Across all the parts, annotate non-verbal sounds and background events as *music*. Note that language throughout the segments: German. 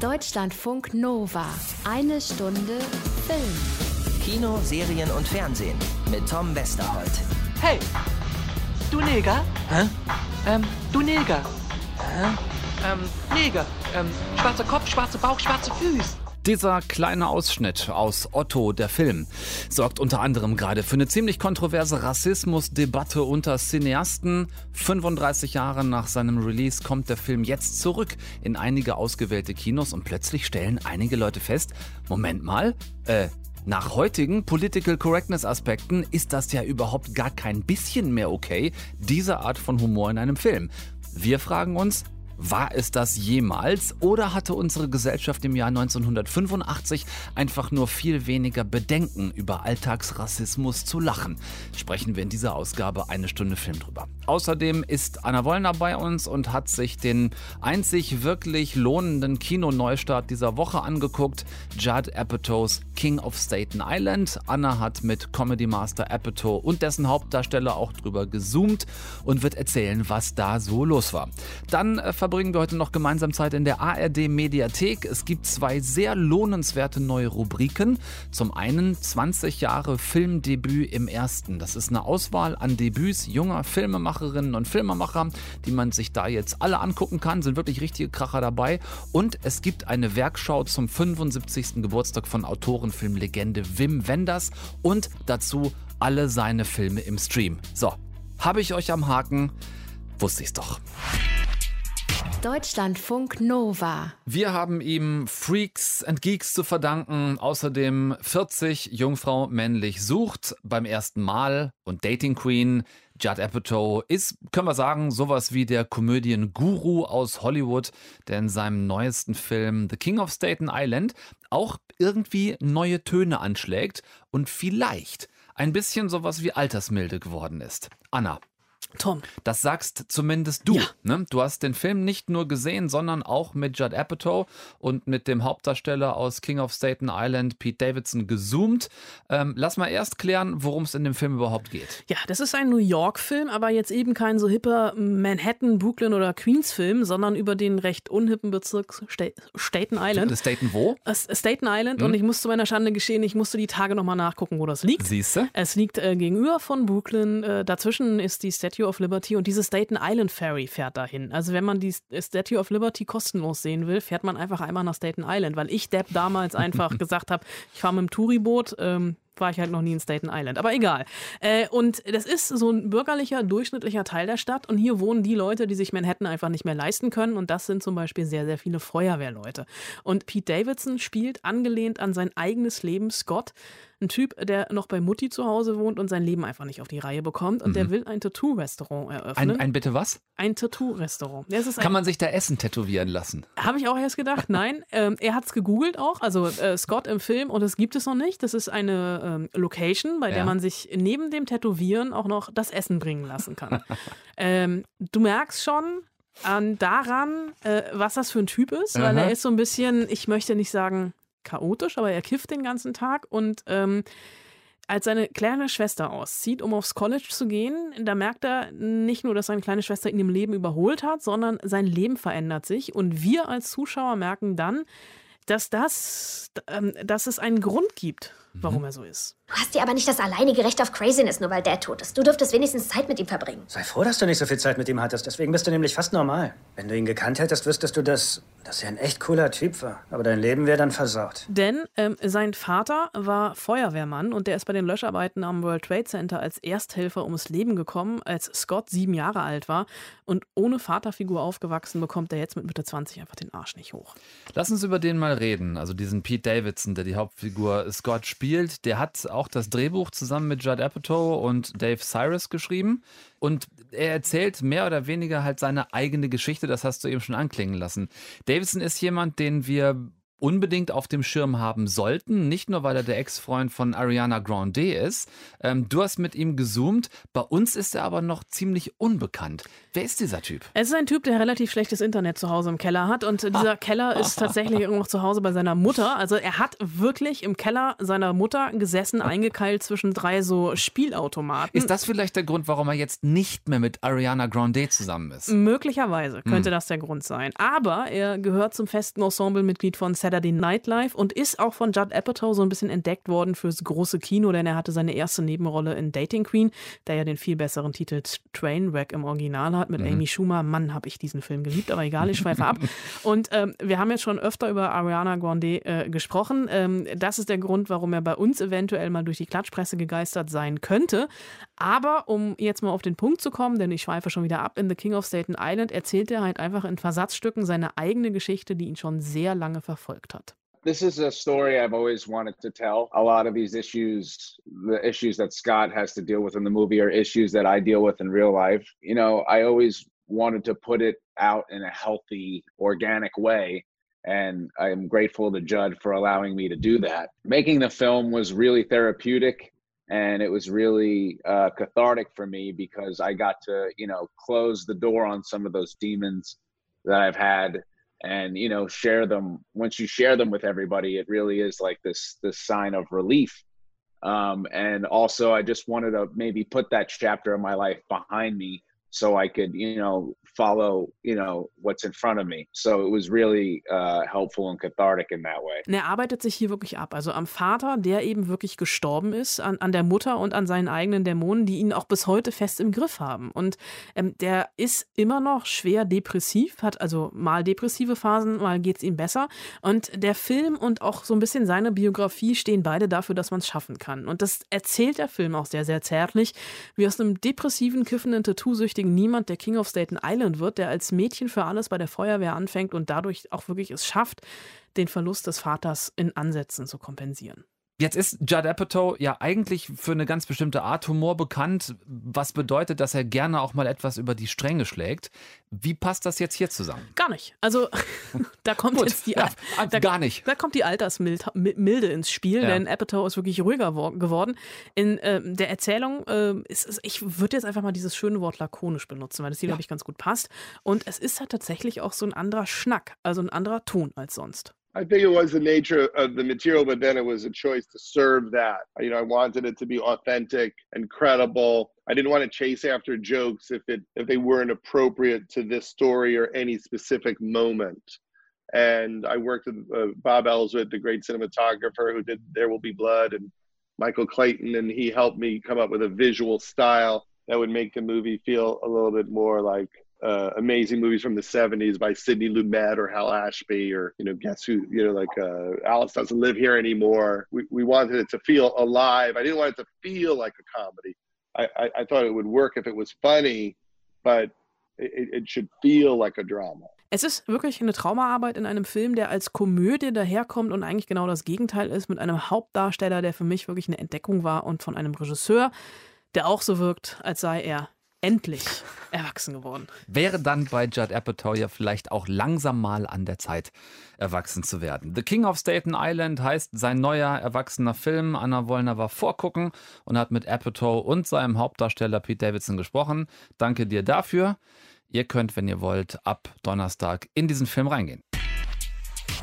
Deutschlandfunk Nova. Eine Stunde Film. Kino, Serien und Fernsehen mit Tom Westerholt. Hey, du Neger? Hä? Ähm, du Neger. Hä? Ähm, Neger. Ähm, schwarzer Kopf, schwarzer Bauch, schwarze Füße. Dieser kleine Ausschnitt aus Otto, der Film, sorgt unter anderem gerade für eine ziemlich kontroverse Rassismusdebatte unter Cineasten. 35 Jahre nach seinem Release kommt der Film jetzt zurück in einige ausgewählte Kinos und plötzlich stellen einige Leute fest, Moment mal, äh, nach heutigen Political Correctness Aspekten ist das ja überhaupt gar kein bisschen mehr okay, diese Art von Humor in einem Film. Wir fragen uns, war es das jemals oder hatte unsere Gesellschaft im Jahr 1985 einfach nur viel weniger Bedenken über Alltagsrassismus zu lachen? Sprechen wir in dieser Ausgabe eine Stunde Film drüber. Außerdem ist Anna Wollner bei uns und hat sich den einzig wirklich lohnenden Kinoneustart dieser Woche angeguckt, Judd Apatows King of Staten Island. Anna hat mit Comedy Master Apatow und dessen Hauptdarsteller auch drüber gezoomt und wird erzählen, was da so los war. Dann äh, verbringen wir heute noch gemeinsam Zeit in der ARD Mediathek. Es gibt zwei sehr lohnenswerte neue Rubriken. Zum einen 20 Jahre Filmdebüt im ersten. Das ist eine Auswahl an Debüts junger Filmemacherinnen und Filmemacher, die man sich da jetzt alle angucken kann. Sind wirklich richtige Kracher dabei. Und es gibt eine Werkschau zum 75. Geburtstag von Autorenfilmlegende Wim Wenders und dazu alle seine Filme im Stream. So, habe ich euch am Haken? Wusste ich's doch. Deutschlandfunk Nova. Wir haben ihm Freaks and Geeks zu verdanken. Außerdem 40 Jungfrau männlich sucht beim ersten Mal und Dating Queen. Judd Apatow ist, können wir sagen, sowas wie der Komödien-Guru aus Hollywood, der in seinem neuesten Film The King of Staten Island auch irgendwie neue Töne anschlägt und vielleicht ein bisschen sowas wie Altersmilde geworden ist. Anna, Tom. das sagst zumindest du. Ja. Ne? Du hast den Film nicht nur gesehen, sondern auch mit Judd Apatow und mit dem Hauptdarsteller aus King of Staten Island, Pete Davidson, gezoomt. Ähm, lass mal erst klären, worum es in dem Film überhaupt geht. Ja, das ist ein New York-Film, aber jetzt eben kein so hipper Manhattan, Brooklyn oder Queens-Film, sondern über den recht unhippen Bezirk Sta Staten Island. Staten wo? Äh, Staten Island und ich muss zu meiner Schande geschehen, ich musste die Tage nochmal nachgucken, wo das liegt. Siehst du? Es liegt äh, gegenüber von Brooklyn. Äh, dazwischen ist die Statue of Liberty und diese Staten Island Ferry fährt dahin. Also wenn man die Statue of Liberty kostenlos sehen will, fährt man einfach einmal nach Staten Island, weil ich Depp damals einfach *laughs* gesagt habe, ich fahre mit dem Touriboot. Ähm, war ich halt noch nie in Staten Island. Aber egal. Äh, und das ist so ein bürgerlicher, durchschnittlicher Teil der Stadt. Und hier wohnen die Leute, die sich Manhattan einfach nicht mehr leisten können. Und das sind zum Beispiel sehr, sehr viele Feuerwehrleute. Und Pete Davidson spielt angelehnt an sein eigenes Leben Scott. Ein Typ, der noch bei Mutti zu Hause wohnt und sein Leben einfach nicht auf die Reihe bekommt. Und der will ein Tattoo-Restaurant eröffnen. Ein, ein bitte was? Ein Tattoo-Restaurant. Kann man sich da Essen tätowieren lassen? habe ich auch erst gedacht, *laughs* nein. Ähm, er hat es gegoogelt auch, also äh, Scott im Film, und das gibt es noch nicht. Das ist eine ähm, Location, bei Ja. der man sich neben dem Tätowieren auch noch das Essen bringen lassen kann. *laughs* ähm, du merkst schon an daran, äh, was das für ein Typ ist, weil Aha. er ist so ein bisschen, ich möchte nicht sagen chaotisch, aber er kifft den ganzen Tag und ähm, als seine kleine Schwester auszieht, um aufs College zu gehen, da merkt er nicht nur, dass seine kleine Schwester ihn im Leben überholt hat, sondern sein Leben verändert sich. Und wir als Zuschauer merken dann, dass, das, ähm, dass es einen Grund gibt, warum er so ist. Du hast dir aber nicht das alleinige Recht auf Craziness, nur weil Dad tot ist. Du dürftest wenigstens Zeit mit ihm verbringen. Sei froh, dass du nicht so viel Zeit mit ihm hattest. Deswegen bist du nämlich fast normal. Wenn du ihn gekannt hättest, wüsstest du, dass, dass er ein echt cooler Typ war. Aber dein Leben wäre dann versaut. Denn ähm, sein Vater war Feuerwehrmann und der ist bei den Löscharbeiten am World Trade Center als Ersthelfer ums Leben gekommen, als Scott sieben Jahre alt war. Und ohne Vaterfigur aufgewachsen, bekommt er jetzt mit Mitte 20 einfach den Arsch nicht hoch. Lass uns über den mal reden. Also diesen Pete Davidson, der die Hauptfigur Scott spielt, der hat auch das Drehbuch zusammen mit Judd Apatow und Dave Cyrus geschrieben. Und er erzählt mehr oder weniger halt seine eigene Geschichte, das hast du eben schon anklingen lassen. Davidson ist jemand, den wir unbedingt auf dem Schirm haben sollten. Nicht nur, weil er der Ex-Freund von Ariana Grande ist. Ähm, du hast mit ihm gezoomt. Bei uns ist er aber noch ziemlich unbekannt. Wer ist dieser Typ? Es ist ein Typ, der relativ schlechtes Internet zu Hause im Keller hat. Und dieser *laughs* Keller ist tatsächlich irgendwo zu Hause bei seiner Mutter. Also er hat wirklich im Keller seiner Mutter gesessen, eingekeilt zwischen drei so Spielautomaten. Ist das vielleicht der Grund, warum er jetzt nicht mehr mit Ariana Grande zusammen ist? Möglicherweise könnte das der Grund sein. Aber er gehört zum festen Ensemblemitglied von Saturday Night Live und ist auch von Judd Apatow so ein bisschen entdeckt worden fürs große Kino, denn er hatte seine erste Nebenrolle in Dating Queen, der ja den viel besseren Titel Trainwreck im Original hat mit Amy Schumer. Mann, habe ich diesen Film geliebt, aber egal, ich schweife ab. Und ähm, wir haben jetzt schon öfter über Ariana Grande äh, gesprochen. Ähm, das ist der Grund, warum er bei uns eventuell mal durch die Klatschpresse gegeistert sein könnte. Aber um jetzt mal auf den Punkt zu kommen, denn ich schweife schon wieder ab, in The King of Staten Island erzählt er halt einfach in Versatzstücken seine eigene Geschichte, die ihn schon sehr lange verfolgt hat. this is a story I've always wanted to tell. A lot of these issues, the issues that Scott has to deal with in the movie, are issues that I deal with in real life. You know, I always wanted to put it out in a healthy, organic way. And I'm grateful to Judd for allowing me to do that. Making the film was really therapeutic and it was really uh, cathartic for me because I got to, you know, close the door on some of those demons that I've had and you know share them once you share them with everybody it really is like this this sign of relief. Um and also i just wanted to maybe put that chapter of my life behind me so i could you know follow you know what's in front of me so it was really uh, helpful and cathartic in that way Und er arbeitet sich hier wirklich ab. Also am Vater, der eben wirklich gestorben ist, an, an der Mutter und an seinen eigenen Dämonen, die ihn auch bis heute fest im Griff haben. Und ähm, der ist immer noch schwer depressiv, hat also mal depressive Phasen, mal geht es ihm besser. Und der Film und auch so ein bisschen seine Biografie stehen beide dafür, dass man es schaffen kann. Und das erzählt der Film auch sehr, sehr zärtlich, wie aus einem depressiven, kiffenden, tattoo-süchtigen Niemand der King of Staten Island wird, der als Mädchen für alles bei der Feuerwehr anfängt und dadurch auch wirklich es schafft, den Verlust des Vaters in Ansätzen zu kompensieren. Jetzt ist Judd Apatow ja eigentlich für eine ganz bestimmte Art Humor bekannt, was bedeutet, dass er gerne auch mal etwas über die Stränge schlägt. Wie passt das jetzt hier zusammen? Gar nicht. Also *laughs* da kommt Gut, jetzt die ja, da, gar nicht. Da kommt die Altersmilde ins Spiel, Ja. denn Apatow ist wirklich ruhiger wo- geworden. In ähm, der Erzählung ähm, ist es, ich würde jetzt einfach mal dieses schöne Wort lakonisch benutzen, weil das hier, glaube ich, ganz gut passt. Und es ist halt tatsächlich auch so ein anderer Schnack, also ein anderer Ton als sonst. I think it was the nature of the material, but then it was a choice to serve that. You know, I wanted it to be authentic and credible. I didn't want to chase after jokes if it if they weren't appropriate to this story or any specific moment. And I worked with uh, Bob Ellsworth, the great cinematographer who did There Will Be Blood, and Michael Clayton, and he helped me come up with a visual style that would make the movie feel a little bit more like uh, amazing movies from the 70s by Sidney Lumet or Hal Ashby or, you know, guess who, you know, like uh, Alice Doesn't Live Here Anymore. We, we wanted it to feel alive. I didn't want it to feel like a comedy. I, I, I thought it would work if it was funny, but it, it should feel like a drama. Es ist wirklich eine Traumaarbeit in einem Film, der als Komödie daherkommt und eigentlich genau das Gegenteil ist, mit einem Hauptdarsteller, der für mich wirklich eine Entdeckung war und von einem Regisseur, der auch so wirkt, als sei er endlich erwachsen geworden. Wäre dann bei Judd Apatow ja vielleicht auch langsam mal an der Zeit, erwachsen zu werden. The King of Staten Island heißt sein neuer erwachsener Film. Anna Wollner war vorgucken und hat mit Apatow und seinem Hauptdarsteller Pete Davidson gesprochen. Danke dir dafür. Ihr könnt, wenn ihr wollt, ab Donnerstag in diesen Film reingehen.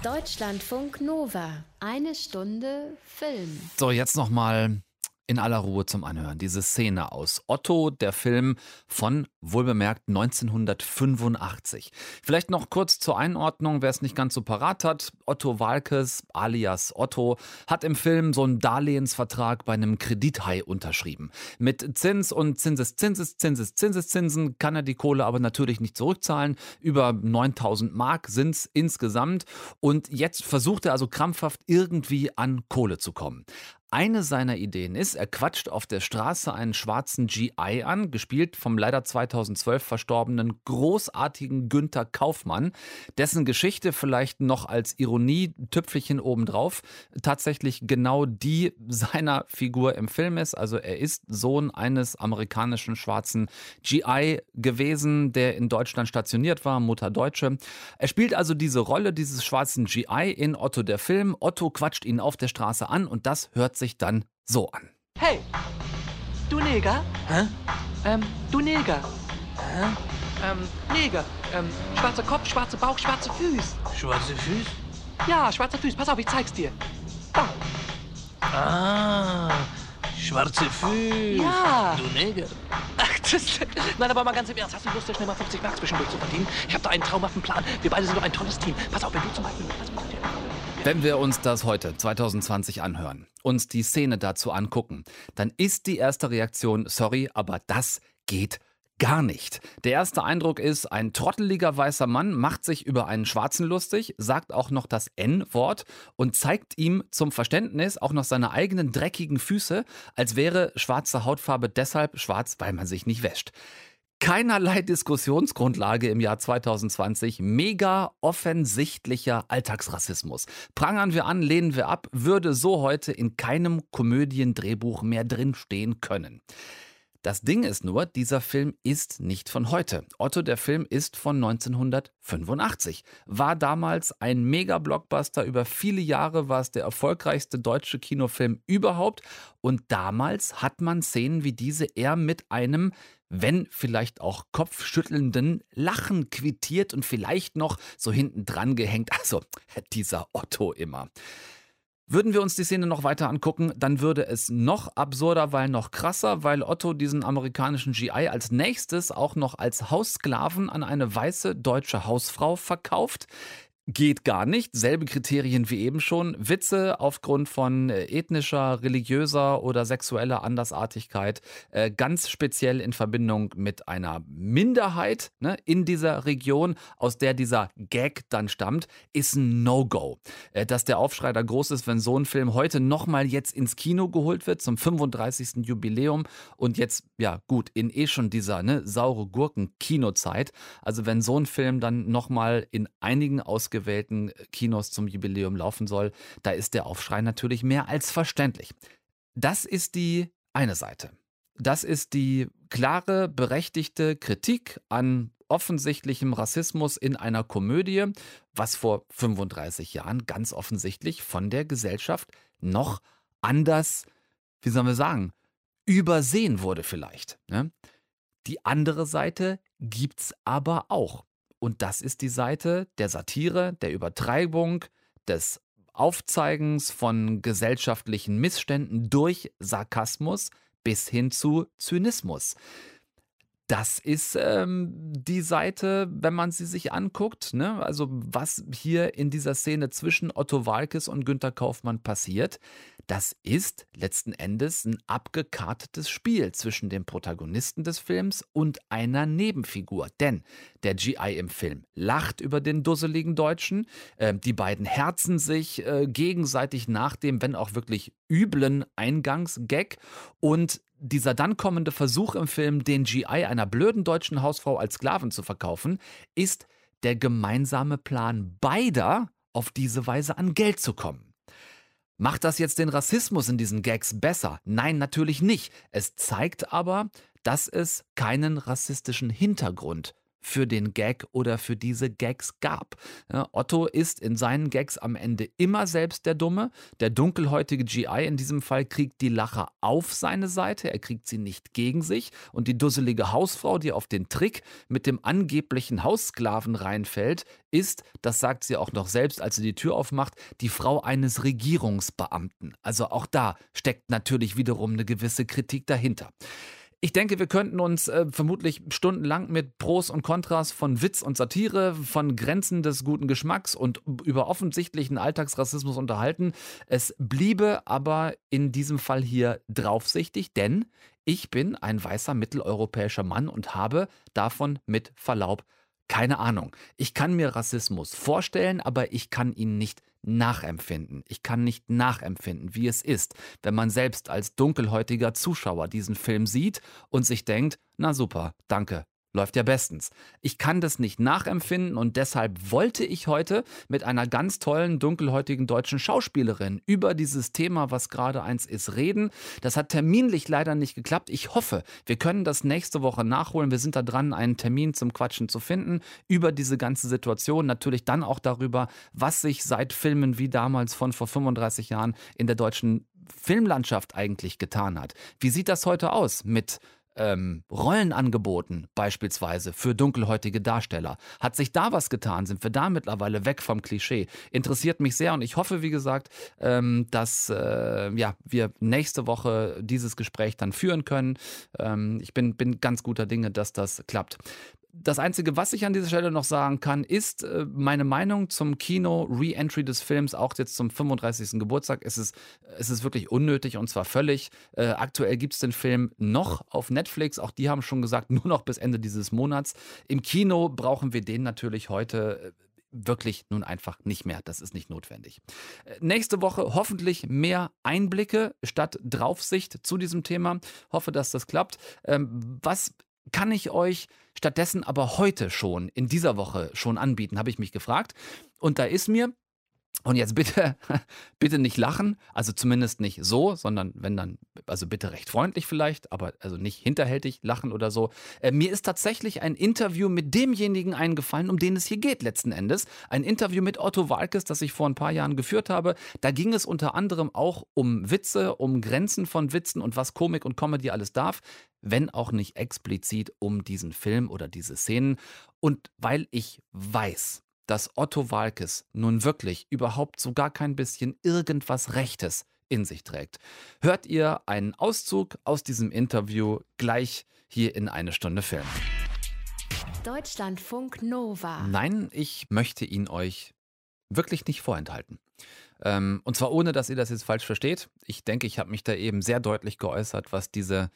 Deutschlandfunk Nova. Eine Stunde Film. So, jetzt nochmal in aller Ruhe zum Anhören. Diese Szene aus Otto, der Film von wohlbemerkt 1985. Vielleicht noch kurz zur Einordnung, wer es nicht ganz so parat hat. Otto Walkes, alias Otto, hat im Film so einen Darlehensvertrag bei einem Kredithai unterschrieben. Mit Zins und Zinseszinses, Zinseszinseszinsen kann er die Kohle aber natürlich nicht zurückzahlen. Über 9000 Mark sind es insgesamt. Und jetzt versucht er also krampfhaft irgendwie an Kohle zu kommen. Eine seiner Ideen ist, er quatscht auf der Straße einen schwarzen GI an, gespielt vom leider 2012 verstorbenen großartigen Günther Kaufmann, dessen Geschichte vielleicht noch als Ironie-Tüpfelchen obendrauf tatsächlich genau die *laughs* seiner Figur im Film ist. Also er ist Sohn eines amerikanischen schwarzen GI gewesen, der in Deutschland stationiert war, Mutter Deutsche. Er spielt also diese Rolle dieses schwarzen GI in Otto der Film. Otto quatscht ihn auf der Straße an und das hört sich dann so an. Hey, du Neger? Hä? Ähm, du Neger. Hä? Ähm, Neger. Ähm, schwarzer Kopf, schwarzer Bauch, schwarze Füße. Schwarze Füße? Ja, schwarze Füße. Pass auf, ich zeig's dir. Da. Ah, schwarze Füße. Ja. Du Neger. Ach, das, nein, aber mal ganz im Ernst. Hast du Lust, dir schnell mal 50 Mark zwischendurch zu verdienen? Ich habe da einen traumhaften Plan. Wir beide sind doch ein tolles Team. Pass auf, wenn du zum Beispiel... Wenn wir uns das heute, 2020, anhören, uns die Szene dazu angucken, dann ist die erste Reaktion, sorry, aber das geht gar nicht. Der erste Eindruck ist, ein trotteliger weißer Mann macht sich über einen Schwarzen lustig, sagt auch noch das N-Wort und zeigt ihm zum Verständnis auch noch seine eigenen dreckigen Füße, als wäre schwarze Hautfarbe deshalb schwarz, weil man sich nicht wäscht. Keinerlei Diskussionsgrundlage im Jahr 2020. Mega offensichtlicher Alltagsrassismus. Prangern wir an, lehnen wir ab, würde so heute in keinem Komödiendrehbuch mehr drinstehen können. Das Ding ist nur, dieser Film ist nicht von heute. Otto, der Film ist von 1985. War damals ein Mega-Blockbuster. Über viele Jahre war es der erfolgreichste deutsche Kinofilm überhaupt. Und damals hat man Szenen wie diese eher mit einem wenn vielleicht auch kopfschüttelnden Lachen quittiert und vielleicht noch so hinten dran gehängt. Also *laughs* dieser Otto immer. Würden wir uns die Szene noch weiter angucken, dann würde es noch absurder, weil noch krasser, weil Otto diesen amerikanischen GI als nächstes auch noch als Haussklaven an eine weiße deutsche Hausfrau verkauft. Geht gar nicht. Selbe Kriterien wie eben schon. Witze aufgrund von äh, ethnischer, religiöser oder sexueller Andersartigkeit, äh, ganz speziell in Verbindung mit einer Minderheit ne, in dieser Region, aus der dieser Gag dann stammt, ist ein No-Go. Äh, dass der Aufschrei da groß ist, wenn so ein Film heute nochmal jetzt ins Kino geholt wird zum 35. Jubiläum und jetzt, ja gut, in eh schon dieser ne, saure Gurken-Kinozeit. Also wenn so ein Film dann nochmal in einigen Ausgaben ausgewählten Kinos zum Jubiläum laufen soll, da ist der Aufschrei natürlich mehr als verständlich. Das ist die eine Seite. Das ist die klare, berechtigte Kritik an offensichtlichem Rassismus in einer Komödie, was vor 35 Jahren ganz offensichtlich von der Gesellschaft noch anders, wie sollen wir sagen, übersehen wurde vielleicht. Ne? Die andere Seite gibt's aber auch. Und das ist die Seite der Satire, der Übertreibung, des Aufzeigens von gesellschaftlichen Missständen durch Sarkasmus bis hin zu Zynismus. Das ist ähm, die Seite, wenn man sie sich anguckt. Ne? Also was hier in dieser Szene zwischen Otto Walkes und Günter Kaufmann passiert, das ist letzten Endes ein abgekartetes Spiel zwischen dem Protagonisten des Films und einer Nebenfigur. Denn der GI im Film lacht über den dusseligen Deutschen. Äh, die beiden herzen sich äh, gegenseitig nach dem, wenn auch wirklich üblen Eingangsgag. Und dieser dann kommende Versuch im Film, den GI einer blöden deutschen Hausfrau als Sklaven zu verkaufen, ist der gemeinsame Plan beider, auf diese Weise an Geld zu kommen. Macht das jetzt den Rassismus in diesen Gags besser? Nein, natürlich nicht. Es zeigt aber, dass es keinen rassistischen Hintergrund für den Gag oder für diese Gags gab. Ja, Otto ist in seinen Gags am Ende immer selbst der Dumme. Der dunkelhäutige GI in diesem Fall kriegt die Lacher auf seine Seite, er kriegt sie nicht gegen sich. Und die dusselige Hausfrau, die auf den Trick mit dem angeblichen Haussklaven reinfällt, ist, das sagt sie auch noch selbst, als sie die Tür aufmacht, die Frau eines Regierungsbeamten. Also auch da steckt natürlich wiederum eine gewisse Kritik dahinter. Ich denke, wir könnten uns äh, vermutlich stundenlang mit Pros und Kontras von Witz und Satire, von Grenzen des guten Geschmacks und über offensichtlichen Alltagsrassismus unterhalten. Es bliebe aber in diesem Fall hier draufsichtig, denn ich bin ein weißer mitteleuropäischer Mann und habe davon mit Verlaub keine Ahnung. Ich kann mir Rassismus vorstellen, aber ich kann ihn nicht nachempfinden. Ich kann nicht nachempfinden, wie es ist, wenn man selbst als dunkelhäutiger Zuschauer diesen Film sieht und sich denkt, na super, danke, läuft ja bestens. Ich kann das nicht nachempfinden und deshalb wollte ich heute mit einer ganz tollen dunkelhäutigen deutschen Schauspielerin über dieses Thema, was gerade eins ist, reden. Das hat terminlich leider nicht geklappt. Ich hoffe, wir können das nächste Woche nachholen. Wir sind da dran, einen Termin zum Quatschen zu finden über diese ganze Situation. Natürlich dann auch darüber, was sich seit Filmen wie damals von vor 35 Jahren in der deutschen Filmlandschaft eigentlich getan hat. Wie sieht das heute aus mit ähm, Rollenangeboten beispielsweise für dunkelhäutige Darsteller. Hat sich da was getan? Sind wir da mittlerweile weg vom Klischee? Interessiert mich sehr und ich hoffe, wie gesagt, ähm, dass äh, ja, wir nächste Woche dieses Gespräch dann führen können. Ähm, ich bin, bin ganz guter Dinge, dass das klappt. Das Einzige, was ich an dieser Stelle noch sagen kann, ist äh, meine Meinung zum Kino-Re-Entry des Films, auch jetzt zum 35. Geburtstag. Es ist, es ist wirklich unnötig und zwar völlig. Äh, aktuell gibt es den Film noch auf Netflix. Auch die haben schon gesagt, *laughs* nur noch bis Ende dieses Monats. Im Kino brauchen wir den natürlich heute äh, wirklich nun einfach nicht mehr. Das ist nicht notwendig. Nächste Woche hoffentlich mehr Einblicke statt Draufsicht zu diesem Thema. Hoffe, dass das klappt. Ähm, was kann ich euch stattdessen aber heute schon, in dieser Woche schon anbieten, habe ich mich gefragt. Und da ist mir und jetzt bitte, *laughs* bitte nicht lachen, also zumindest nicht so, sondern wenn dann, also bitte recht freundlich vielleicht, aber also nicht hinterhältig lachen oder so. Äh, mir ist tatsächlich ein Interview mit demjenigen eingefallen, um den es hier geht letzten Endes. Ein Interview mit Otto Walkes, das ich vor ein paar Jahren geführt habe. Da ging es unter anderem auch um Witze, um Grenzen von Witzen und was Komik und Comedy alles darf, wenn auch nicht explizit um diesen Film oder diese Szenen. Und weil ich weiß, dass Otto Walkes nun wirklich überhaupt so gar kein bisschen irgendwas Rechtes in sich trägt. Hört ihr einen Auszug aus diesem Interview gleich hier in eine Stunde Film. Deutschlandfunk Nova. Nein, ich möchte ihn euch wirklich nicht vorenthalten. Ähm, und zwar ohne, dass ihr das jetzt falsch versteht. Ich denke, ich habe mich da eben sehr deutlich geäußert, was diese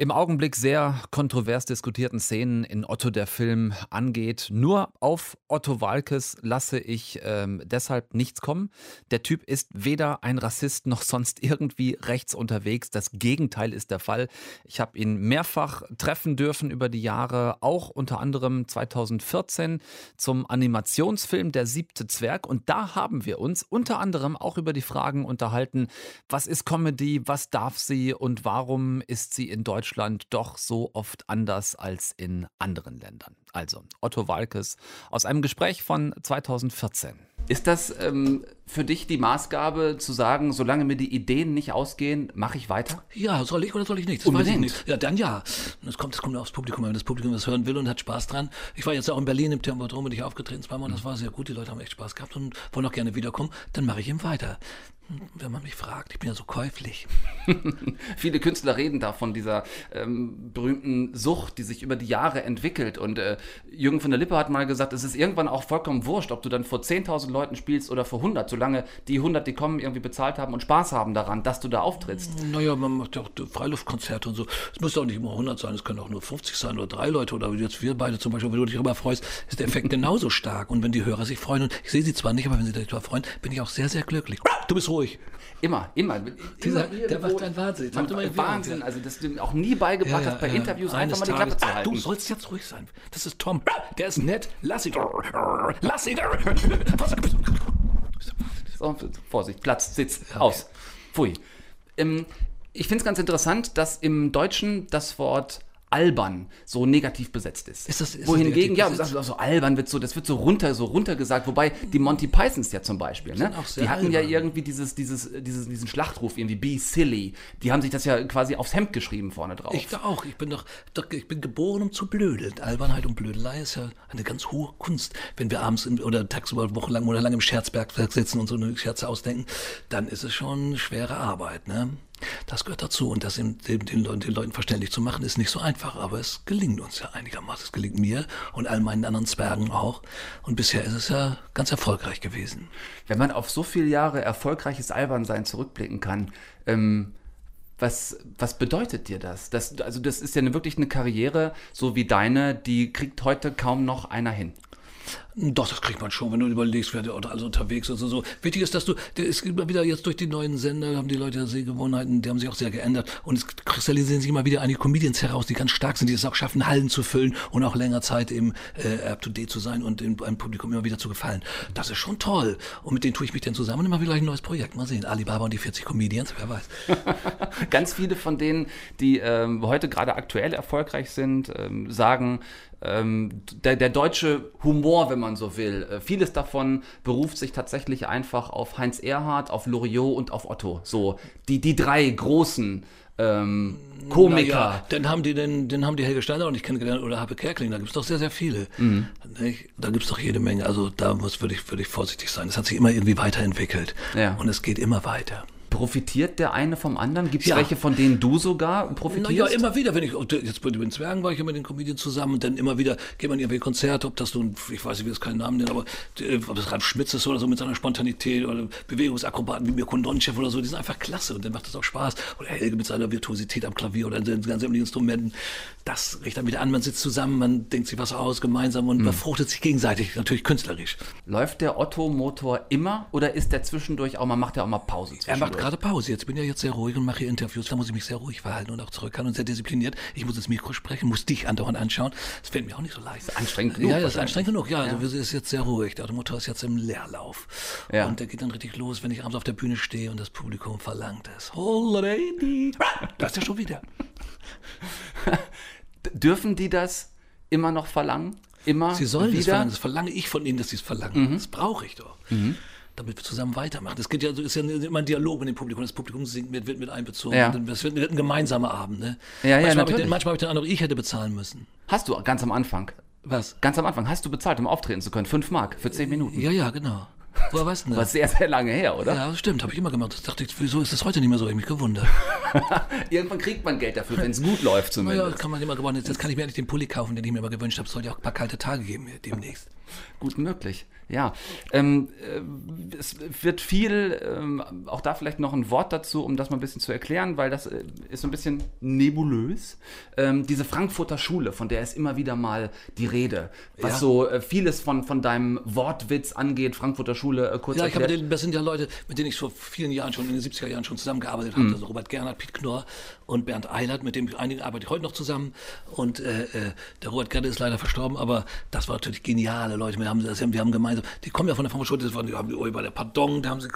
im Augenblick sehr kontrovers diskutierten Szenen in Otto der Film angeht. Nur auf Otto Walkes lasse ich ähm, deshalb nichts kommen. Der Typ ist weder ein Rassist noch sonst irgendwie rechts unterwegs. Das Gegenteil ist der Fall. Ich habe ihn mehrfach treffen dürfen über die Jahre, auch unter anderem 2014 zum Animationsfilm Der siebte Zwerg. Und da haben wir uns unter anderem auch über die Fragen unterhalten, was ist Comedy, was darf sie und warum ist sie in Deutschland Deutschland doch so oft anders als in anderen Ländern. Also Otto Walkes aus einem Gespräch von 2014. Ist das ähm, für dich die Maßgabe zu sagen, solange mir die Ideen nicht ausgehen, mache ich weiter? Ja, soll ich oder soll ich nicht? Das Unbedingt. weiß ich nicht. Ja, dann ja. Das kommt, das kommt aufs Publikum, wenn das Publikum das hören will und hat Spaß dran. Ich war jetzt auch in Berlin im Tempodrom und ich aufgetreten zweimal und das war sehr gut. Die Leute haben echt Spaß gehabt und wollen auch gerne wiederkommen. Dann mache ich eben weiter. Wenn man mich fragt, ich bin ja so käuflich. *laughs* Viele Künstler reden da von dieser ähm, berühmten Sucht, die sich über die Jahre entwickelt. Und äh, Jürgen von der Lippe hat mal gesagt, es ist irgendwann auch vollkommen wurscht, ob du dann vor 10.000 Leuten spielst oder vor 100, solange die 100, die kommen, irgendwie bezahlt haben und Spaß haben daran, dass du da auftrittst. Naja, man macht ja auch Freiluftkonzerte und so. Es muss auch nicht immer 100 sein, es können auch nur 50 sein oder drei Leute oder jetzt wir beide zum Beispiel, wenn du dich darüber freust, ist der Effekt *laughs* genauso stark. Und wenn die Hörer sich freuen, und ich sehe sie zwar nicht, aber wenn sie sich darüber freuen, bin ich auch sehr, sehr glücklich. Du bist ruhig. Immer, immer. Dieser, immer der macht einen Wahnsinn. Man, Macht immer Wahnsinn. Also, das du mir auch nie beigebracht hast, bei Interviews einfach mal die Klappe zu Ah, halten. Du sollst jetzt ruhig sein. Das ist Tom. Der ist nett. Lass ihn. Lass ihn. So, Vorsicht, Platz, Sitz, aus. Pfui. Ähm, ich finde es ganz interessant, dass im Deutschen das Wort albern so negativ besetzt ist. Ist das- ist das Wohingegen, negativ ja, besetzt? so, so albern wird so, das wird so runter, so runtergesagt, wobei die Monty Pythons ja zum Beispiel, ne? Die hatten ja albern. irgendwie dieses, dieses, dieses, diesen Schlachtruf irgendwie, be silly. Die haben sich das ja quasi aufs Hemd geschrieben vorne drauf. Ich auch. Ich bin doch, doch, ich bin geboren, um zu blödeln. Albernheit und Blödelei ist ja eine ganz hohe Kunst. Wenn wir abends in, oder tagsüber wochenlang oder lang im Scherzberg sitzen und so eine Scherze ausdenken, dann ist es schon schwere Arbeit, ne? Das gehört dazu und das den, den, Leuten, den Leuten verständlich zu machen, ist nicht so einfach, aber es gelingt uns ja einigermaßen. Es gelingt mir und all meinen anderen Zwergen auch. Und bisher ist es ja ganz erfolgreich gewesen. Wenn man auf so viele Jahre erfolgreiches Albernsein zurückblicken kann, ähm, was, was bedeutet dir das? das? Also das ist ja eine, wirklich eine Karriere, so wie deine, die kriegt heute kaum noch einer hin. Doch, das kriegt man schon, wenn du überlegst, wer oder alles unterwegs ist und so. Wichtig ist, dass du, es gibt immer wieder jetzt durch die neuen Sender, haben die Leute Sehgewohnheiten, die haben sich auch sehr geändert und es kristallisieren sich immer wieder einige Comedians heraus, die ganz stark sind, die es auch schaffen, Hallen zu füllen und auch länger Zeit eben äh, up to date zu sein und dem, einem Publikum immer wieder zu gefallen. Das ist schon toll. Und mit denen tue ich mich dann zusammen und immer wieder ein neues Projekt. Mal sehen. Alibaba und die 40 Comedians, wer weiß. *laughs* Ganz viele von denen, die ähm, heute gerade aktuell erfolgreich sind, ähm, sagen, ähm, der, der, deutsche Humor, wenn man so will, äh, vieles davon beruft sich tatsächlich einfach auf Heinz Erhardt, auf Loriot und auf Otto. So die, die drei großen ähm, Komiker. Ja, dann haben die den, den haben die Helge Steiner auch nicht kennengelernt oder Habe Kerkling, da gibt es doch sehr, sehr viele. Mhm. Da gibt es doch jede Menge. Also da muss würde ich, würde ich vorsichtig sein. Es hat sich immer irgendwie weiterentwickelt. Ja. Und es geht immer weiter. Profitiert der eine vom anderen? Gibt es ja. welche, von denen du sogar profitierst? Ja, immer wieder, wenn ich, jetzt bei den Zwergen war ich immer mit den Comedians zusammen und dann immer wieder geht man irgendwie Konzerte, ob das nun, ich weiß nicht, wie das keinen Namen nennt, aber äh, ob das Ralf Schmitz ist oder so mit seiner Spontanität oder Bewegungsakrobaten wie Mirko Donchev oder so, die sind einfach klasse und dann macht das auch Spaß. Oder Helge mit seiner Virtuosität am Klavier oder den ganzen Instrumenten. Das riecht dann wieder an, man sitzt zusammen, man denkt sich was aus gemeinsam und mhm. befruchtet sich gegenseitig, natürlich künstlerisch. Läuft der Otto-Motor immer oder ist der zwischendurch auch mal, macht er auch mal Pause macht gerade Pause. Jetzt bin ja jetzt sehr ruhig und mache hier Interviews. Da muss ich mich sehr ruhig verhalten und auch zurückhalten und sehr diszipliniert. Ich muss ins Mikro sprechen, muss dich andauernd anschauen. Das fällt mir auch nicht so leicht. Anstrengend genug. Ja, das ist anstrengend genug. Ja, ja. Also ist jetzt sehr ruhig. Der Motor ist jetzt im Leerlauf. Ja. Und der geht dann richtig los, wenn ich abends auf der Bühne stehe und das Publikum verlangt es. Holiday. *laughs* Das ist ja schon wieder. *laughs* Dürfen die das immer noch verlangen? Immer Sie sollen wieder? das verlangen. Das verlange ich von ihnen, dass sie es verlangen. Mhm. Das brauche ich doch. Mhm damit wir zusammen weitermachen. Das geht ja, ist ja immer ein Dialog mit dem Publikum. Das Publikum singt mit, wird mit einbezogen. Ja. Das wird, wird, ein gemeinsamer Abend. Ne? Ja, manchmal ja, habe ich, den, manchmal hab ich den Eindruck, ich hätte bezahlen müssen. Hast du ganz am Anfang? Was? Ganz am Anfang hast du bezahlt, um auftreten zu können. Fünf Mark für zehn Minuten. Ja, ja, genau. Woher weißt du *laughs* das? War sehr, sehr lange her, oder? Ja, stimmt, habe ich immer gemacht. Das dachte ich, wieso ist das heute nicht mehr so? Ich mich gewundert. *laughs* Irgendwann kriegt man Geld dafür, wenn es gut läuft *laughs* zumindest. Ja, kann man immer gewonnen. Jetzt kann ich mir endlich den Pulli kaufen, den ich mir immer gewünscht habe. Es soll ja auch ein paar kalte Tage geben demnächst. Gut möglich. Ja, ähm, äh, es wird viel, ähm, auch da vielleicht noch ein Wort dazu, um das mal ein bisschen zu erklären, weil das äh, ist so ein bisschen nebulös. Ähm, diese Frankfurter Schule, von der ist immer wieder mal die Rede, was ja. so äh, vieles von, von deinem Wortwitz angeht, Frankfurter Schule äh, kurz Ja, ich habe, das sind ja Leute, mit denen ich vor vielen Jahren schon, in den 70er Jahren schon zusammengearbeitet mhm. habe, also Robert Gernhardt, Piet Knorr und Bernd Eilert, mit dem einigen arbeite ich heute noch zusammen und äh, äh, der Robert Gernhardt ist leider verstorben, aber das war natürlich geniale Leute, wir haben, wir haben gemeinsam, die kommen ja von der das waren die, haben die bei der Pardon, da haben sie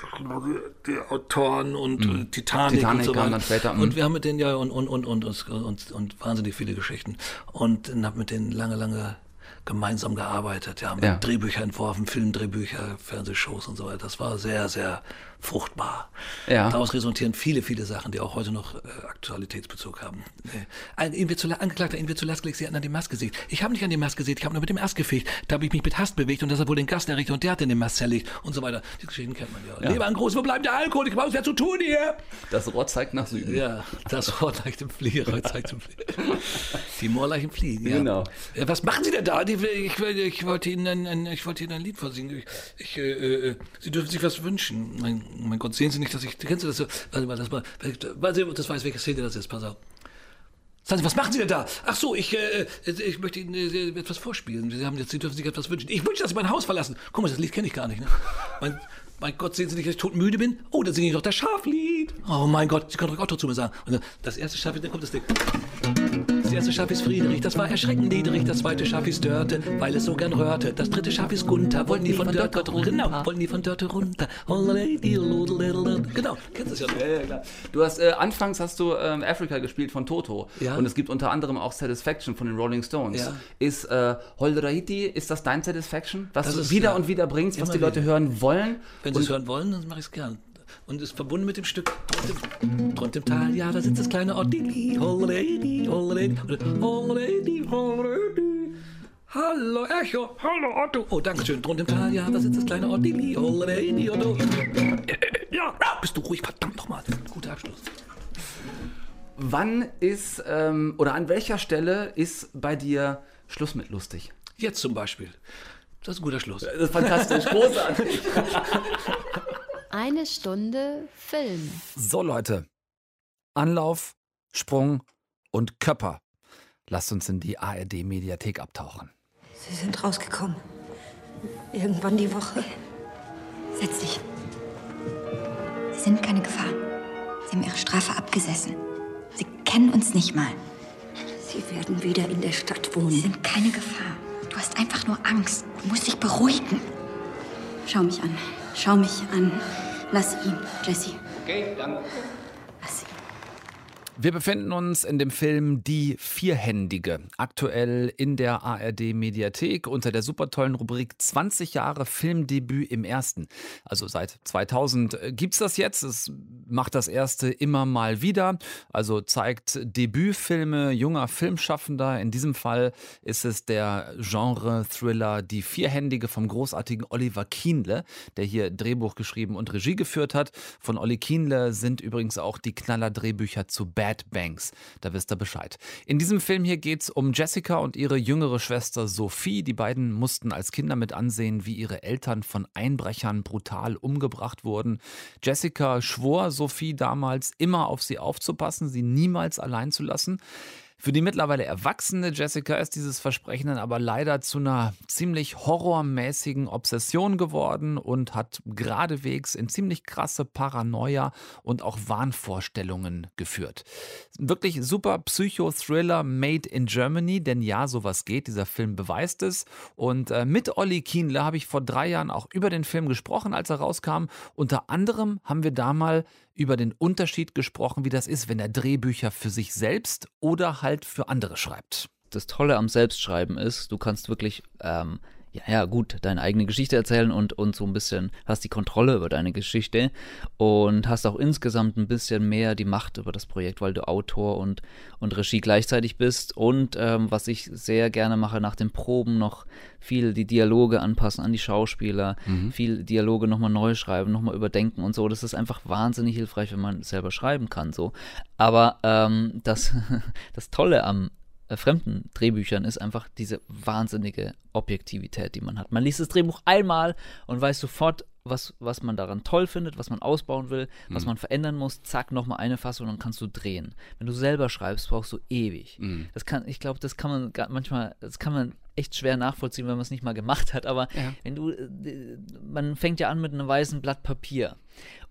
die Autoren und mhm. Titanic, Titanic und so weiter. Später, und mhm. wir haben mit denen ja und, und, und, und, und, und, und wahnsinnig viele Geschichten. Und habe mit denen lange, lange gemeinsam gearbeitet, ja, mit ja. Drehbücher entworfen, Filmdrehbücher, Fernsehshows und so weiter. Das war sehr, sehr fruchtbar. Ja. Daraus resultieren viele, viele Sachen, die auch heute noch äh, Aktualitätsbezug haben. Äh, ein Angeklagter ihn wird zu Last gelegt, sie hat an die Maske gesehen. Ich habe nicht an die Maske gesehen, ich habe nur mit dem Ast gefegt. Da habe ich mich mit Hass bewegt und das hat wohl den Gast errichtet und der hat den Mast zerlegt und so weiter. Die Geschichten kennt man ja. ja. Leber an groß, wo bleibt der Alkohol? Ich weiß, wer zu tun hier. Das Rohr zeigt nach Süden. Ja, das Rohr zeigt im Flieger, zeigt zum Flieger. Die Moorleichen fliegen, ja. Genau. Ja, was machen Sie denn da? Ich, ich, ich wollte Ihnen ein, ein, ich wollte Ihnen ein Lied vorsingen. Ich, ich, äh, äh, Sie dürfen sich was wünschen. Mein, mein Gott, sehen Sie nicht, dass ich, kennst du das so? Warte mal, das mal, warte, das weiß, welche Szene das ist, pass auf. Sagen Sie, was machen Sie denn da? Ach so, ich, äh, ich möchte Ihnen äh, etwas vorspielen. Sie, haben jetzt, Sie dürfen sich etwas wünschen. Ich wünsche, dass Sie mein Haus verlassen. Guck mal, das Lied kenne ich gar nicht. Ne? Mein, mein Gott, sehen Sie nicht, dass ich todmüde bin? Oh, dann singe ich doch das Schaflied. Oh mein Gott, Sie können doch Otto zu mir sagen. Und das erste Schaflied, dann kommt das Ding. Das erste Schaf ist Friedrich, das war erschreckend niedrig. Das zweite Schaf ist Dörte, weil es so gern röhrte. Das dritte Schaf ist Gunther, wollten die von Dörte runter. Genau, wollten die von Dörte runter. Genau, kennst du es ja. Ja, ja, klar. Du hast, äh, anfangs hast du ähm, Africa gespielt von Toto. Ja. Und es gibt unter anderem auch Satisfaction von den Rolling Stones. Ja. Ist äh, Holderahiti, ist das dein Satisfaction? Was das du wieder ja. und wieder bringst, was die Leute wieder. hören wollen? Wenn sie es hören wollen, dann mache ich es gern und ist verbunden mit dem Stück Träumt im Tal, ja, da sitzt das kleine Holredi. Hallo Echo, hallo Otto. Oh, danke schön. Drunter im Tal, ja, da sitzt das kleine Ottili, Holredi, Otto. Ja, bist du ruhig, verdammt nochmal. Guter Abschluss. Wann ist, ähm, oder an welcher Stelle ist bei dir Schluss mit lustig? Jetzt zum Beispiel. Das ist ein guter Schluss. Das ist fantastisch, großartig. *laughs* Eine Stunde Film. So Leute, Anlauf, Sprung und Köpper. Lasst uns in die ARD Mediathek abtauchen. Sie sind rausgekommen. Irgendwann die Woche. Setz dich. Sie sind keine Gefahr. Sie haben ihre Strafe abgesessen. Sie kennen uns nicht mal. Sie werden wieder in der Stadt wohnen. Sie sind keine Gefahr. Du hast einfach nur Angst. Du musst dich beruhigen. Schau mich an. Schau mich an. Lass ihn, Jesse. Okay, danke. Lass ihn. Wir befinden uns in dem Film Die Vierhändige, aktuell in der ARD Mediathek unter der super tollen Rubrik 20 Jahre Filmdebüt im ersten. Also seit 2000 gibt es das jetzt. Es macht das erste immer mal wieder. Also zeigt Debütfilme junger Filmschaffender. In diesem Fall ist es der Genre-Thriller Die Vierhändige vom großartigen Oliver Kienle, der hier Drehbuch geschrieben und Regie geführt hat. Von Olli Kienle sind übrigens auch die Knaller-Drehbücher zu Bad Banks. Da wisst ihr Bescheid. In diesem Film hier geht es um Jessica und ihre jüngere Schwester Sophie. Die beiden mussten als Kinder mit ansehen, wie ihre Eltern von Einbrechern brutal umgebracht wurden. Jessica schwor Sophie damals immer auf sie aufzupassen, sie niemals allein zu lassen. Für die mittlerweile erwachsene Jessica ist dieses Versprechen dann aber leider zu einer ziemlich horrormäßigen Obsession geworden und hat geradewegs in ziemlich krasse Paranoia und auch Wahnvorstellungen geführt. Wirklich super Psychothriller made in Germany, denn ja, sowas geht. Dieser Film beweist es. Und äh, mit Olli Kienle habe ich vor drei Jahren auch über den Film gesprochen, als er rauskam. Unter anderem haben wir da mal über den Unterschied gesprochen, wie das ist, wenn er Drehbücher für sich selbst oder halt für andere schreibt. Das Tolle am Selbstschreiben ist, du kannst wirklich ähm, ja, ja, gut, deine eigene Geschichte erzählen und, und so ein bisschen hast die Kontrolle über deine Geschichte und hast auch insgesamt ein bisschen mehr die Macht über das Projekt, weil du Autor und, und Regie gleichzeitig bist. Und ähm, was ich sehr gerne mache nach den Proben, noch viel die Dialoge anpassen an die Schauspieler, mhm. viel Dialoge nochmal neu schreiben, nochmal überdenken und so. Das ist einfach wahnsinnig hilfreich, wenn man selber schreiben kann. So. Aber ähm, das, *laughs* das Tolle am äh, fremden Drehbüchern ist einfach diese wahnsinnige Objektivität, die man hat. Man liest das Drehbuch einmal und weiß sofort, was, was man daran toll findet, was man ausbauen will, mhm. was man verändern muss, zack, nochmal eine Fassung und dann kannst du drehen. Wenn du selber schreibst, brauchst du ewig. Mhm. Das kann, ich glaube, das kann man manchmal, das kann man echt schwer nachvollziehen, wenn man es nicht mal gemacht hat. Aber ja. wenn du, äh, man fängt ja an mit einem weißen Blatt Papier.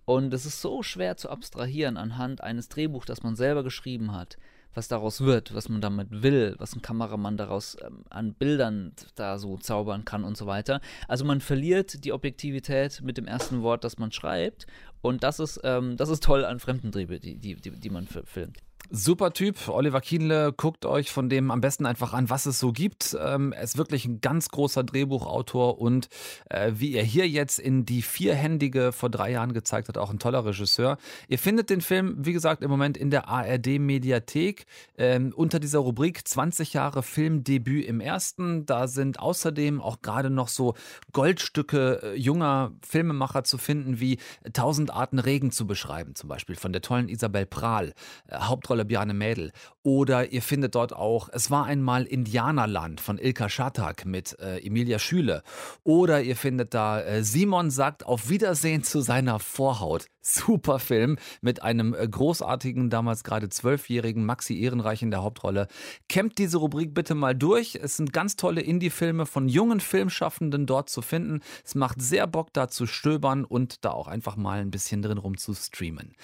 Und es ist so schwer zu abstrahieren anhand eines Drehbuchs, das man selber geschrieben hat was daraus wird, was man damit will, was ein Kameramann daraus ähm, an Bildern da so zaubern kann und so weiter. Also man verliert die Objektivität mit dem ersten Wort, das man schreibt. Und das ist, ähm, das ist toll an Fremdentriebe, die, die, die, die man filmt. Super Typ, Oliver Kienle. Guckt euch von dem am besten einfach an, was es so gibt. Ähm, er ist wirklich ein ganz großer Drehbuchautor und äh, wie er hier jetzt in die vierhändige vor drei Jahren gezeigt hat, auch ein toller Regisseur. Ihr findet den Film, wie gesagt, im Moment in der ARD Mediathek ähm, unter dieser Rubrik 20 Jahre Filmdebüt im ersten. Da sind außerdem auch gerade noch so Goldstücke äh, junger Filmemacher zu finden, wie Tausend Arten Regen zu beschreiben, zum Beispiel von der tollen Isabel Prahl, äh, Hauptrolle Bjarne Mädel. Oder ihr findet dort auch Es war einmal Indianerland von Ilka Schatak mit äh, Emilia Schüle. Oder ihr findet da äh, Simon sagt auf Wiedersehen zu seiner Vorhaut. Super Film mit einem äh, großartigen, damals gerade zwölfjährigen Maxi Ehrenreich in der Hauptrolle. Kämmt diese Rubrik bitte mal durch. Es sind ganz tolle Indie-Filme von jungen Filmschaffenden dort zu finden. Es macht sehr Bock, da zu stöbern und da auch einfach mal ein bisschen drin rum zu streamen.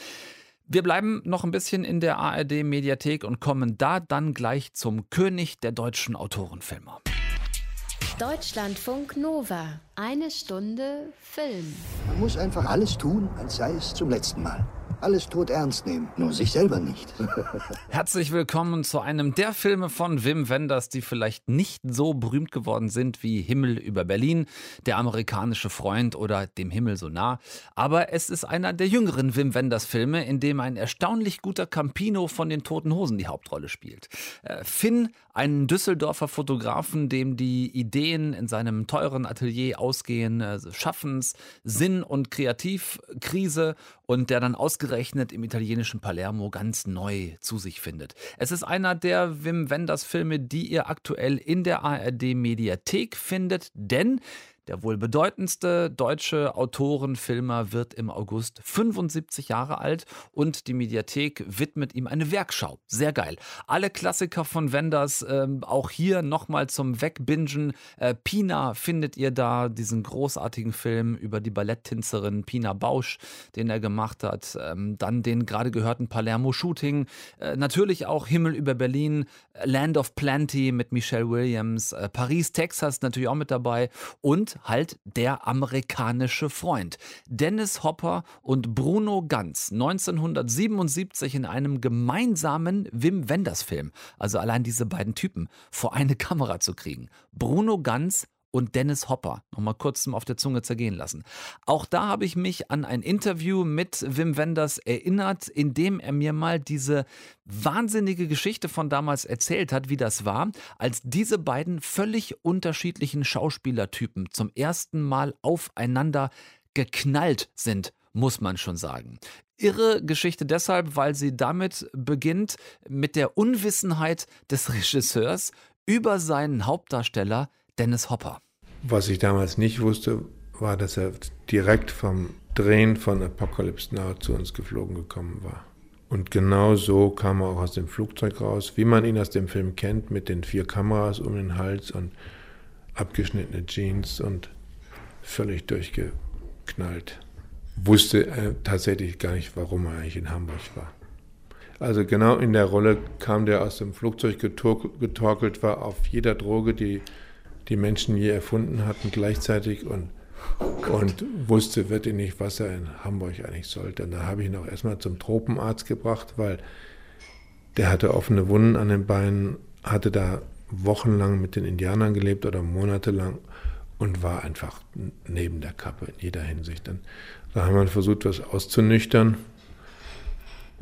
Wir bleiben noch ein bisschen in der ARD Mediathek und kommen da dann gleich zum König der deutschen Autorenfilmer. Deutschlandfunk Nova. Eine Stunde Film. Man muss einfach alles tun, als sei es zum letzten Mal alles tot ernst nehmen, nur sich selber nicht. *laughs* Herzlich willkommen zu einem der Filme von Wim Wenders, die vielleicht nicht so berühmt geworden sind wie Himmel über Berlin, Der amerikanische Freund oder Dem Himmel so nah. Aber es ist einer der jüngeren Wim Wenders Filme, in dem ein erstaunlich guter Campino von den Toten Hosen die Hauptrolle spielt. Äh, Finn, einen Düsseldorfer Fotografen, dem die Ideen in seinem teuren Atelier ausgehen, äh, Schaffens, Sinn- und Kreativkrise und der dann ausgerechnet im italienischen Palermo ganz neu zu sich findet. Es ist einer der Wim Wenders Filme, die ihr aktuell in der ARD Mediathek findet, denn Der wohl bedeutendste deutsche Autorenfilmer wird im August 75 Jahre alt und die Mediathek widmet ihm eine Werkschau. Sehr geil. Alle Klassiker von Wenders, ähm, auch hier nochmal zum Wegbingen. Äh, Pina findet ihr da, diesen großartigen Film über die Balletttänzerin Pina Bausch, den er gemacht hat. Ähm, dann den gerade gehörten Palermo-Shooting. Äh, natürlich auch Himmel über Berlin, Land of Plenty mit Michelle Williams, äh, Paris, Texas natürlich auch mit dabei und halt der amerikanische Freund. Dennis Hopper und Bruno Ganz 1977 in einem gemeinsamen Wim Wenders Film. Also allein diese beiden Typen vor eine Kamera zu kriegen. Bruno Ganz und Dennis Hopper. Nochmal kurz zum auf der Zunge zergehen lassen. Auch da habe ich mich an ein Interview mit Wim Wenders erinnert, in dem er mir mal diese wahnsinnige Geschichte von damals erzählt hat, wie das war, als diese beiden völlig unterschiedlichen Schauspielertypen zum ersten Mal aufeinander geknallt sind muss man schon sagen. Irre Geschichte deshalb, weil sie damit beginnt mit der Unwissenheit des Regisseurs über seinen Hauptdarsteller Dennis Hopper. Was ich damals nicht wusste, war, dass er direkt vom Drehen von Apocalypse Now zu uns geflogen gekommen war. Und genau so kam er auch aus dem Flugzeug raus, wie man ihn aus dem Film kennt, mit den vier Kameras um den Hals und abgeschnittene Jeans und völlig durchgeknallt. Wusste äh, tatsächlich gar nicht, warum er eigentlich in Hamburg war. Also genau in der Rolle kam der aus dem Flugzeug getorkelt, war auf jeder Droge, die die Menschen je erfunden hatten, gleichzeitig und, und wusste wirklich nicht, was er in Hamburg eigentlich sollte. Und da habe ich ihn auch erstmal zum Tropenarzt gebracht, weil der hatte offene Wunden an den Beinen, hatte da wochenlang mit den Indianern gelebt oder monatelang und war einfach neben der Kappe in jeder Hinsicht. Dann, da haben wir versucht, was auszunüchtern.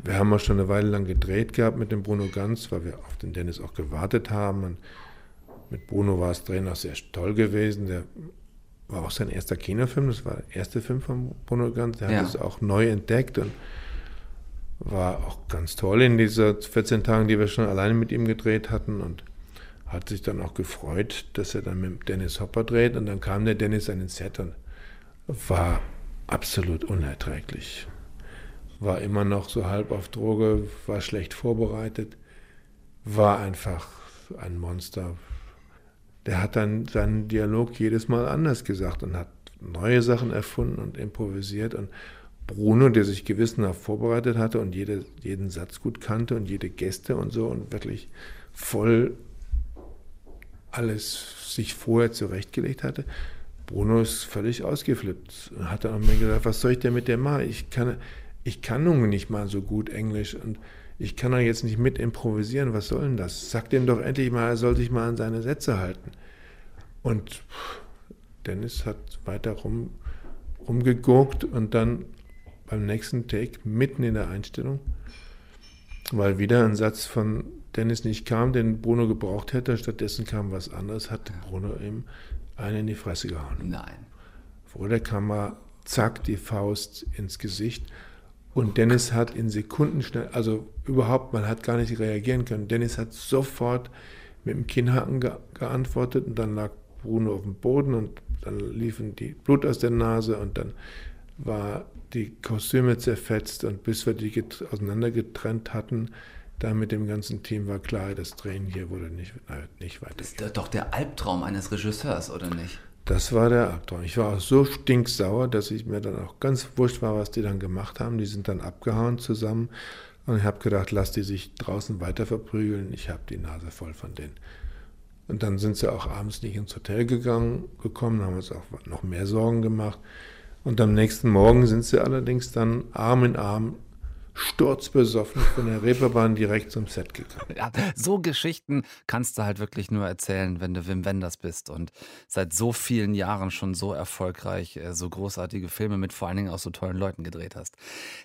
Wir haben auch schon eine Weile lang gedreht gehabt mit dem Bruno Ganz, weil wir auf den Dennis auch gewartet haben. Und mit Bruno war es Drehen auch sehr toll gewesen. Der war auch sein erster Kinofilm, das war der erste Film von Bruno Ganz. Der ja. hat es auch neu entdeckt und war auch ganz toll in diesen 14 Tagen, die wir schon alleine mit ihm gedreht hatten und hat sich dann auch gefreut, dass er dann mit Dennis Hopper dreht und dann kam der Dennis an den Set und war absolut unerträglich. War immer noch so halb auf Droge, war schlecht vorbereitet, war einfach ein Monster, der hat dann seinen Dialog jedes Mal anders gesagt und hat neue Sachen erfunden und improvisiert. Und Bruno, der sich gewissenhaft vorbereitet hatte und jede, jeden Satz gut kannte und jede Gäste und so und wirklich voll alles sich vorher zurechtgelegt hatte, Bruno ist völlig ausgeflippt hat dann auch mir gesagt, was soll ich denn mit der machen? Ich kann, ich kann nun nicht mal so gut Englisch und ich kann doch jetzt nicht mit improvisieren, was soll denn das? Sag dem doch endlich mal, er soll sich mal an seine Sätze halten. Und Dennis hat weiter rum, rumgegurkt und dann beim nächsten Take, mitten in der Einstellung, weil wieder ein Satz von Dennis nicht kam, den Bruno gebraucht hätte, stattdessen kam was anderes, hat Bruno ihm einen in die Fresse gehauen. Nein. Vor der Kamera, zack, die Faust ins Gesicht. Und Dennis hat in Sekunden schnell, also überhaupt, man hat gar nicht reagieren können. Dennis hat sofort mit dem Kinnhaken ge geantwortet und dann lag Bruno auf dem Boden und dann liefen die Blut aus der Nase und dann war die Kostüme zerfetzt und bis wir die auseinandergetrennt hatten, da mit dem ganzen Team war klar, das Drehen hier wurde nicht, nicht weitergehen. Das ist doch der Albtraum eines Regisseurs, oder nicht? Das war der Albtraum. Ich war auch so stinksauer, dass ich mir dann auch ganz wurscht war, was die dann gemacht haben. Die sind dann abgehauen zusammen. Und ich habe gedacht, lass die sich draußen weiter verprügeln. Ich habe die Nase voll von denen. Und dann sind sie auch abends nicht ins Hotel gegangen, gekommen, haben uns auch noch mehr Sorgen gemacht. Und am nächsten Morgen sind sie allerdings dann Arm in Arm sturzbesoffen von der Reeperbahn direkt zum Set gekommen. Ja, so Geschichten kannst du halt wirklich nur erzählen, wenn du Wim Wenders bist und seit so vielen Jahren schon so erfolgreich äh, so großartige Filme mit vor allen Dingen auch so tollen Leuten gedreht hast.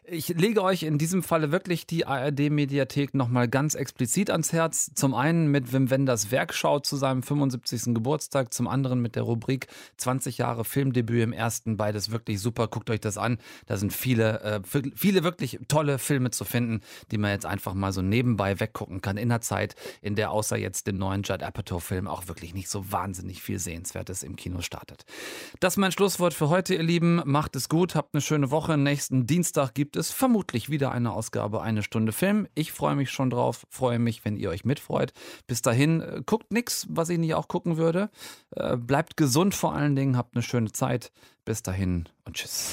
Ich lege euch in diesem Falle wirklich die ARD-Mediathek nochmal ganz explizit ans Herz. Zum einen mit Wim Wenders Werkschau zu seinem 75. Geburtstag, zum anderen mit der Rubrik 20 Jahre Filmdebüt im ersten. Beides wirklich super. Guckt euch das an. Da sind viele, äh, viele wirklich tolle Filme zu finden, die man jetzt einfach mal so nebenbei weggucken kann in einer Zeit, in der außer jetzt dem neuen Judd Apatow-Film auch wirklich nicht so wahnsinnig viel Sehenswertes im Kino startet. Das ist mein Schlusswort für heute, ihr Lieben. Macht es gut, habt eine schöne Woche. Nächsten Dienstag gibt es vermutlich wieder eine Ausgabe, eine Stunde Film. Ich freue mich schon drauf, freue mich, wenn ihr euch mitfreut. Bis dahin, äh, guckt nichts, was ich nicht auch gucken würde. Äh, bleibt gesund vor allen Dingen, habt eine schöne Zeit. Bis dahin und tschüss.